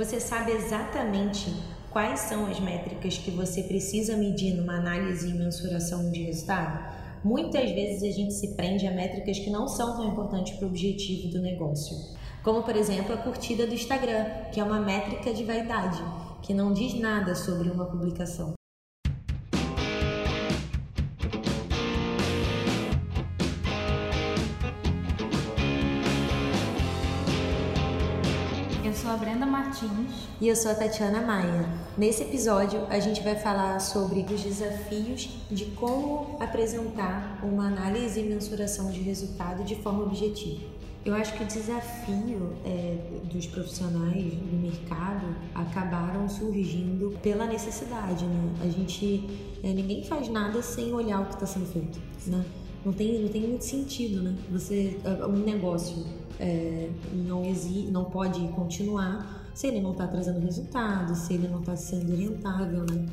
Você sabe exatamente quais são as métricas que você precisa medir numa análise e mensuração de resultado? Muitas vezes a gente se prende a métricas que não são tão importantes para o objetivo do negócio. Como, por exemplo, a curtida do Instagram, que é uma métrica de vaidade, que não diz nada sobre uma publicação. Sou a Brenda Martins. E eu sou a Tatiana Maia. Nesse episódio, a gente vai falar sobre os desafios de como apresentar uma análise e mensuração de resultado de forma objetiva. Eu acho que o desafio é, dos profissionais do mercado acabaram surgindo pela necessidade, né? A gente, é, ninguém faz nada sem olhar o que está sendo feito, né? Não tem, não tem muito sentido, né? Você, um negócio é, não, exi, não pode continuar se ele não está trazendo resultado, se ele não está sendo rentável, né?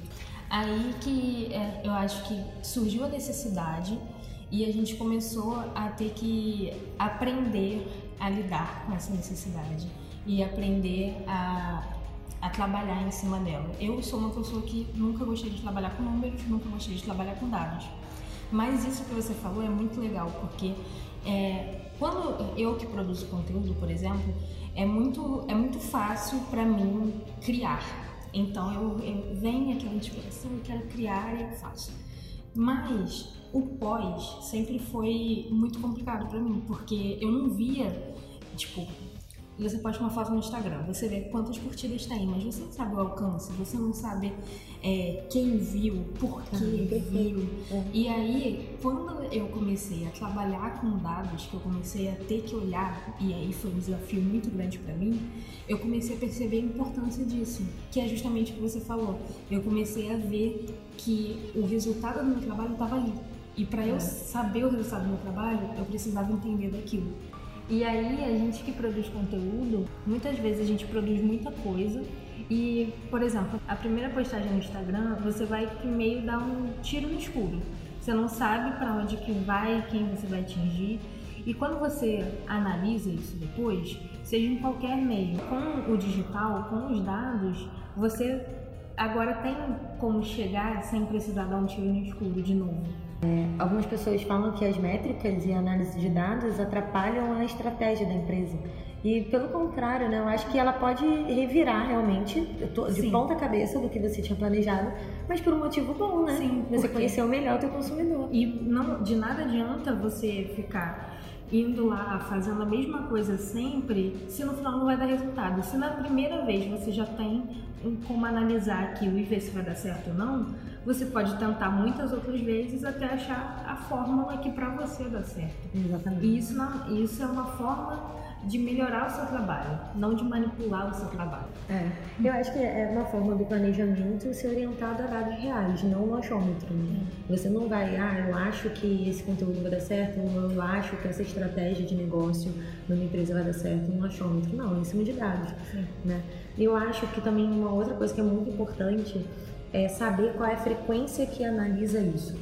Aí que é, eu acho que surgiu a necessidade e a gente começou a ter que aprender a lidar com essa necessidade e aprender a, a trabalhar em cima dela. Eu sou uma pessoa que nunca gostei de trabalhar com números, nunca gostei de trabalhar com dados. Mas isso que você falou é muito legal, porque é, quando eu que produzo conteúdo, por exemplo, é muito, é muito fácil para mim criar. Então eu, eu venho aquela inspiração, eu quero criar e eu faço. Mas o pós sempre foi muito complicado para mim, porque eu não via, tipo, você posta uma foto no Instagram, você vê quantas curtidas tem, mas você não sabe o alcance, você não sabe é, quem viu, por que ah, viu. É. E aí, quando eu comecei a trabalhar com dados, que eu comecei a ter que olhar, e aí foi um desafio muito grande para mim, eu comecei a perceber a importância disso, que é justamente o que você falou. Eu comecei a ver que o resultado do meu trabalho estava ali. E para eu é. saber o resultado do meu trabalho, eu precisava entender daquilo. E aí, a gente que produz conteúdo, muitas vezes a gente produz muita coisa e, por exemplo, a primeira postagem no Instagram, você vai meio dar um tiro no escuro. Você não sabe para onde que vai, quem você vai atingir. E quando você analisa isso depois, seja em qualquer meio, com o digital, com os dados, você agora tem como chegar sem precisar dar um tiro no escuro de novo. É, algumas pessoas falam que as métricas e a análise de dados atrapalham a estratégia da empresa. E pelo contrário, né, eu acho que ela pode revirar realmente de Sim. ponta cabeça do que você tinha planejado, mas por um motivo bom, né? Sim, você porque... conheceu melhor o teu consumidor. E não, de nada adianta você ficar indo lá fazendo a mesma coisa sempre, se no final não vai dar resultado. Se na primeira vez você já tem como analisar aquilo e ver se vai dar certo ou não, você pode tentar muitas outras vezes até achar a fórmula que para você dá certo. Exatamente. E isso, não, isso é uma forma de melhorar o seu trabalho, não de manipular o seu trabalho. É. Eu acho que é uma forma do planejamento ser orientado a dados reais, não um achômetro. Né? Você não vai, ah, eu acho que esse conteúdo vai dar certo, ou eu acho que essa estratégia de negócio numa empresa vai dar certo, um achômetro. Não, é em cima de dados. Né? Eu acho que também uma outra coisa que é muito importante é saber qual é a frequência que analisa isso.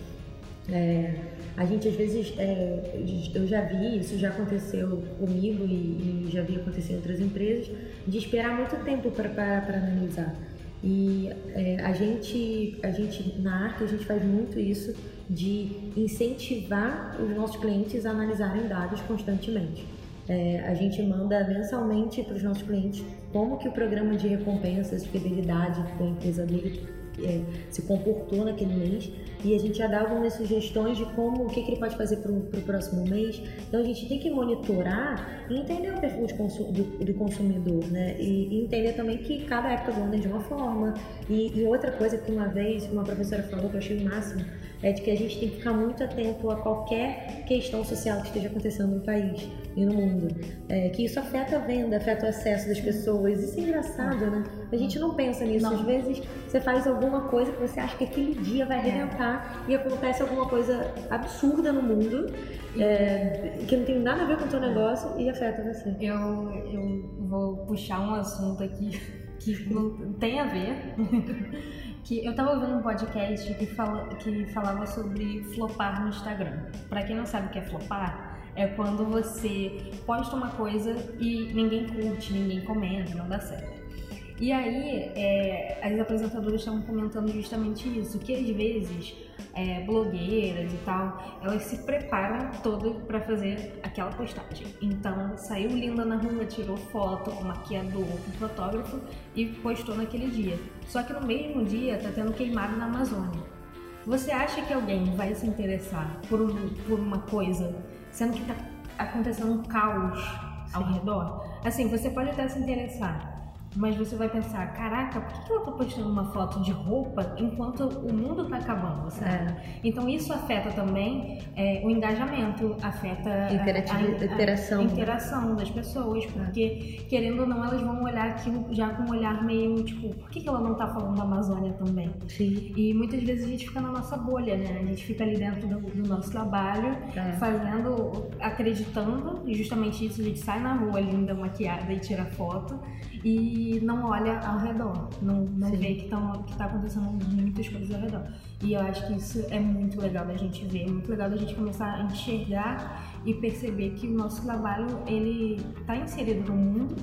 É, a gente às vezes, é, eu já vi, isso já aconteceu comigo e, e, já vi acontecer em outras empresas, de esperar muito tempo para analisar. E é, a, gente, a gente, na Arca, a gente faz muito isso de incentivar os nossos clientes a analisarem dados constantemente. É, a gente manda mensalmente para os nossos clientes como que o programa de recompensas fidelidade da empresa dele é, se comportou naquele mês e a gente já dá algumas sugestões de como, o que, que ele pode fazer para o próximo mês. Então a gente tem que monitorar e entender o perfil do, do, consumidor, né? E, e, entender também que cada época do ano é de uma forma. E, e outra coisa que uma vez uma professora falou que eu achei o máximo é de que a gente tem que ficar muito atento a qualquer questão social que esteja acontecendo no país e no mundo. É, que isso afeta a venda, afeta o acesso das pessoas. Isso é engraçado, né? A gente não pensa nisso. Não. Às vezes você faz alguma coisa que você acha que aquele dia vai arrebentar é. e acontece alguma coisa absurda no mundo é, que não tem nada a ver com o teu negócio e afeta você. Eu, eu vou puxar um assunto aqui que não tem a ver. Que eu tava ouvindo um podcast que, fala, que falava sobre flopar no Instagram. Para quem não sabe o que é flopar, é quando você posta uma coisa e ninguém curte, ninguém comenta, não dá certo. E aí, é, as apresentadoras estavam comentando justamente isso, que às vezes é, blogueiras e tal, elas se preparam todas para fazer aquela postagem. Então, saiu linda na rua, tirou foto com maquiador, com fotógrafo e postou naquele dia. Só que no mesmo dia tá tendo queimado na Amazônia. Você acha que alguém vai se interessar por, um, por uma coisa, sendo que tá acontecendo um caos ao Sim. redor? Assim, você pode até se interessar, mas você vai pensar, caraca, por que ela tá postando uma foto de roupa enquanto o mundo tá acabando, sabe? É. Então isso afeta também é, o engajamento, afeta a, a, interação. a, interação das pessoas, porque é. querendo ou não elas vão olhar aquilo já com um olhar meio tipo, por que, que ela não tá falando da Amazônia também? Sim. E muitas vezes a gente fica na nossa bolha, né? A gente fica ali dentro do, do nosso trabalho, é. fazendo, acreditando, e justamente isso, a gente sai na rua linda, maquiada e tira foto e não olha ao redor, não, não vê que, tão, que tá acontecendo muitas coisas ao redor. E eu acho que isso é muito legal da gente ver, é muito legal da gente começar a enxergar e perceber que o nosso trabalho ele está inserido no mundo,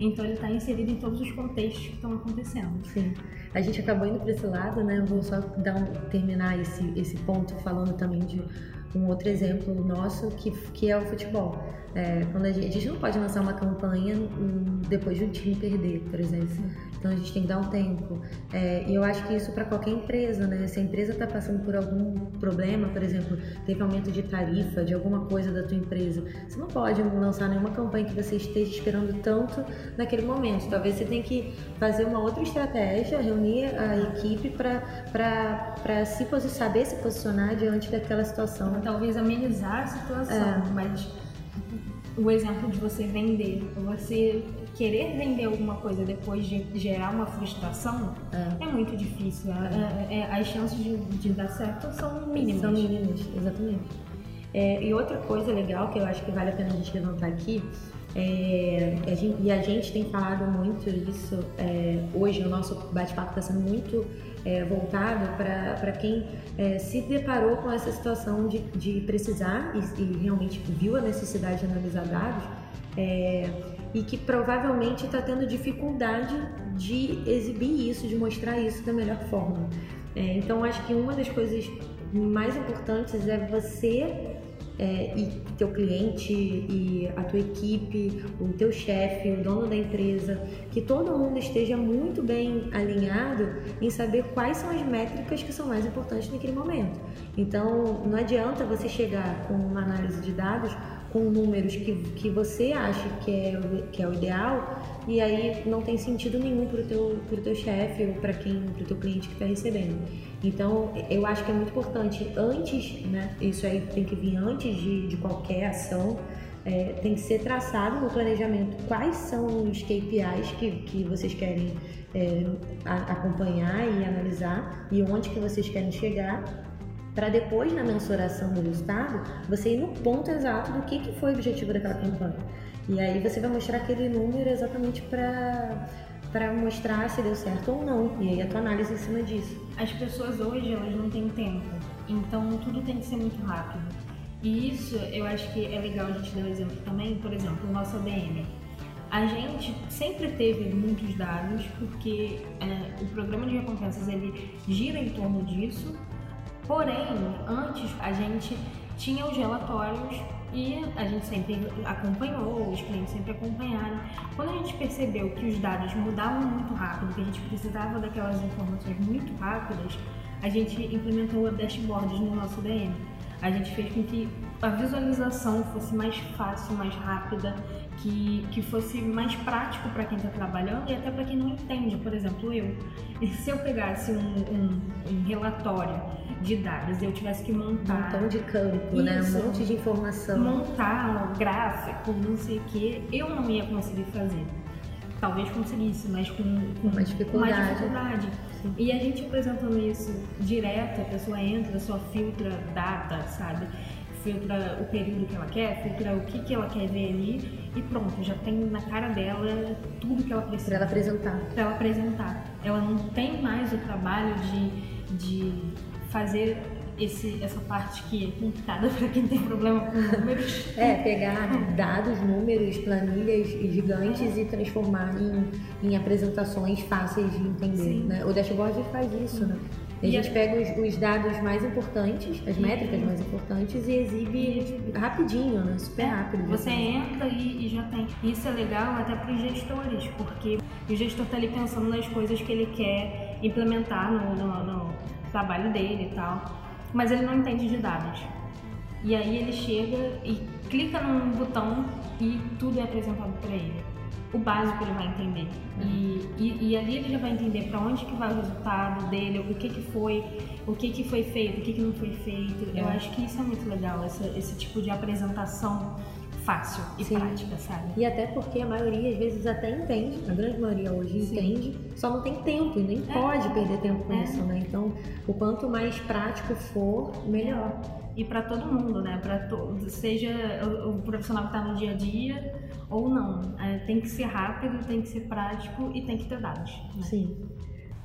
então ele está inserido em todos os contextos que estão acontecendo. Sim. A gente acabou indo para esse lado, né? Vou só dar um, terminar esse, esse ponto falando também de um outro exemplo nosso que, que é o futebol. É, quando a gente, a gente, não pode lançar uma campanha depois de um time perder, por exemplo. Então a gente tem que dar um tempo. É, e eu acho que isso para qualquer empresa, né? Se a empresa está passando por algum problema, por exemplo, teve aumento de tarifa de alguma coisa da tua empresa, você não pode lançar nenhuma campanha que você esteja esperando tanto naquele momento. Talvez você tenha que fazer uma outra estratégia, reunir a equipe para se saber se posicionar diante daquela situação. Talvez amenizar a situação, é. mas o exemplo de você vender, você querer vender alguma coisa depois de gerar uma frustração é, é muito difícil. É. É, é as chances de, de, dar certo são mínimas. São mínimas, exatamente. É, e outra coisa legal que eu acho que vale a pena a gente levantar aqui é, a gente, e a gente tem falado muito isso, é, hoje o nosso bate-papo está sendo muito é, voltado para quem é, se deparou com essa situação de, de precisar e, e, realmente viu a necessidade de analisar dados é, e que provavelmente está tendo dificuldade de exibir isso, de mostrar isso da melhor forma. É, então, acho que uma das coisas mais importantes é você é, e teu cliente e a tua equipe, o teu chefe, o dono da empresa, que todo mundo esteja muito bem alinhado em saber quais são as métricas que são mais importantes naquele momento. Então, não adianta você chegar com uma análise de dados com números que, que você acha que é, que é o ideal e aí não tem sentido nenhum para o teu, teu chefe ou para quem, para o teu cliente que está recebendo. Então, eu acho que é muito importante antes, né? Isso aí tem que vir antes de, de qualquer ação. É, tem que ser traçado no planejamento quais são os KPIs que, que vocês querem é, a, acompanhar e analisar e onde que vocês querem chegar para depois na mensuração do resultado você ir no ponto exato do que, que foi o objetivo daquela campanha. E aí você vai mostrar aquele número exatamente para para mostrar se deu certo ou não. E aí a tua análise em cima disso. As pessoas hoje elas não têm tempo, então tudo tem que ser muito rápido. E isso eu acho que é legal a gente dar um exemplo também, por exemplo, o nosso ADM. A gente sempre teve muitos dados porque é, o programa de recompensas ele gira em torno disso Porém, antes a gente tinha os relatórios e a gente sempre acompanhou, os clientes sempre acompanharam. Quando a gente percebeu que os dados mudavam muito rápido, que a gente precisava daquelas informações muito rápidas, a gente implementou dashboards no nosso DM. A gente fez com que a visualização fosse mais fácil, mais rápida, que, que fosse mais prático para quem está trabalhando e até para quem não entende. Por exemplo, eu. Se eu pegasse um, um, um relatório de dados e eu tivesse que montar. Um montão de campo, né? Um monte de informação. Montar um gráfico, não sei o que, eu não ia conseguir fazer. Talvez conseguisse, mas com, com mais dificuldade. Mais dificuldade. E a gente apresentando isso direto, a pessoa entra, só filtra data, sabe? Filtra o período que ela quer, filtra o que, que ela quer ver ali e pronto, já tem na cara dela tudo que ela precisa. Para ela apresentar. Para ela apresentar. Ela não tem mais o trabalho de, de fazer esse, essa parte que é complicada para quem tem problema com números. É, pegar dados, números, planilhas gigantes e transformar em, em apresentações fáceis de entender. Né? O dashboard faz isso, né? A gente pega os, os, dados mais importantes, as métricas mais importantes e exibe rapidinho, né? Super rápido. Você entra e, e, já tem. Isso é legal até para os gestores, porque o gestor está ali pensando nas coisas que ele quer implementar no, no, no trabalho dele e tal, mas ele não entende de dados. E aí ele chega e clica num botão e tudo é apresentado para ele o básico ele vai entender. E, e, e, ali ele já vai entender para onde que vai o resultado dele, o que que foi, o que que foi feito, o que que não foi feito. É. Eu acho que isso é muito legal, essa, esse tipo de apresentação fácil e Sim. prática, sabe? E até porque a maioria às vezes até entende, a grande maioria hoje Sim. entende, só não tem tempo e nem é. pode perder tempo com é. isso, né? Então, o quanto mais prático for, melhor. E para todo mundo, né? Para todo, seja o, o profissional que está no dia a dia ou não. É, tem que ser rápido, tem que ser prático e tem que ter dados. Né? Sim.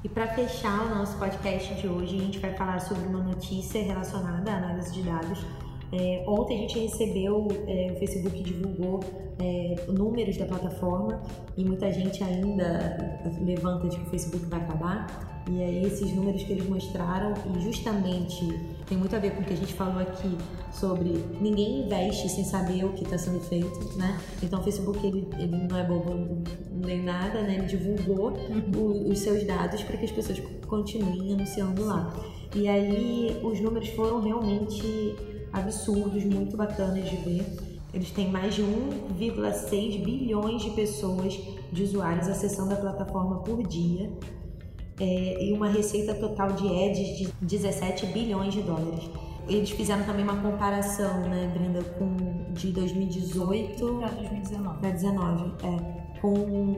E para fechar o nosso podcast de hoje, a gente vai falar sobre uma notícia relacionada à análise de dados. É, ontem a gente recebeu, é, o Facebook divulgou é, números da plataforma e muita gente ainda levanta de que o Facebook vai acabar. E aí esses números que eles mostraram, e justamente tem muito a ver com o que a gente falou aqui sobre ninguém investe sem saber o que está sendo feito, né? Então o Facebook ele, ele não é bobo nem nada, né? Ele divulgou o, os seus dados para que as pessoas continuem anunciando lá. E aí os números foram realmente absurdos, muito bacanas de ver. Eles têm mais de 1,6 bilhões de pessoas de usuários acessando a plataforma por dia é, e uma receita total de ads de 17 bilhões de dólares. Eles fizeram também uma comparação, né, Brenda, com de 2018 para 2019. Para 19, é, com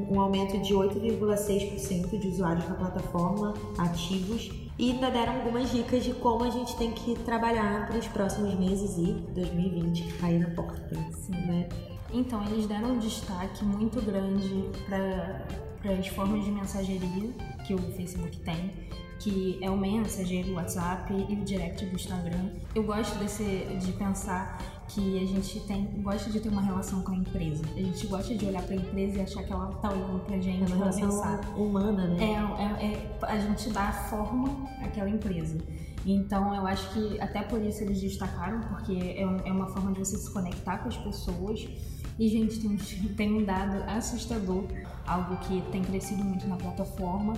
um aumento de 8,6% de usuários na plataforma ativos e ainda deram algumas dicas de como a gente tem que trabalhar para os próximos meses e 2020 que aí na porta, Sim. né? Então, eles deram um destaque muito grande para as formas de mensageria que o Facebook tem, que é o Messenger, o WhatsApp e o Direct do Instagram. Eu gosto desse, de pensar que a gente tem, gosta de ter uma relação com a empresa. A gente gosta de olhar para a empresa e achar que ela tá olhando pra gente, é uma relação humana, né? É, é, é, a gente dá forma àquela empresa. Então eu acho que até por isso eles destacaram, porque é, é uma forma de você se conectar com as pessoas e, gente, tem, tem um dado assustador, algo que tem crescido muito na plataforma.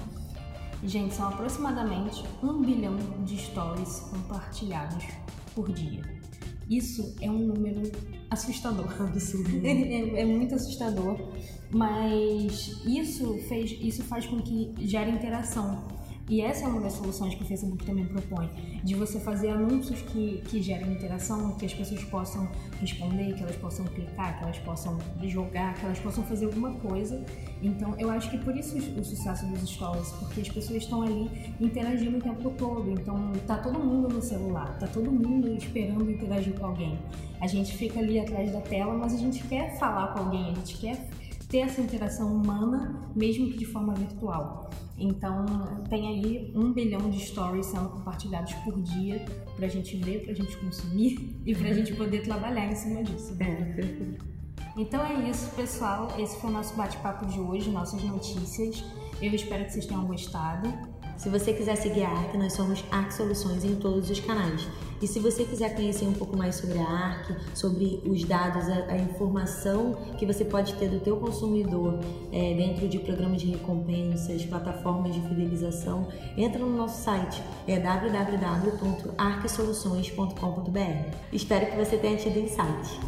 Gente, são aproximadamente um bilhão de stories compartilhados por dia. Isso é um número assustador. Absurdo. É, é, é, muito assustador, mas isso, fez, isso faz com que gere interação. E essa é uma das soluções que o Facebook também propõe, de você fazer anúncios que, que gerem interação, que as pessoas possam responder, que elas possam clicar, que elas possam jogar, que elas possam fazer alguma coisa. Então, eu acho que por isso o sucesso dos stories, porque as pessoas estão ali interagindo o tempo todo. Então, tá todo mundo no celular, tá todo mundo esperando interagir com alguém. A gente fica ali atrás da tela, mas a gente quer falar com alguém, a gente quer ter essa interação humana, mesmo que de forma virtual. Então, tem aí um bilhão de stories sendo compartilhados por dia para a gente ver, para a gente consumir e para a gente poder trabalhar em cima disso. É, Então é isso, pessoal. Esse foi o nosso bate-papo de hoje, nossas notícias. Eu espero que vocês tenham gostado. Se você quiser seguir a ARC, nós somos ARC Soluções em todos os canais. E se você quiser conhecer um pouco mais sobre a ARC, sobre os dados, a, a informação que você pode ter do teu consumidor é, dentro de programas de recompensas, plataformas de fidelização, entra no nosso site, é www.arcsoluções.com.br. Espero que você tenha tido insight.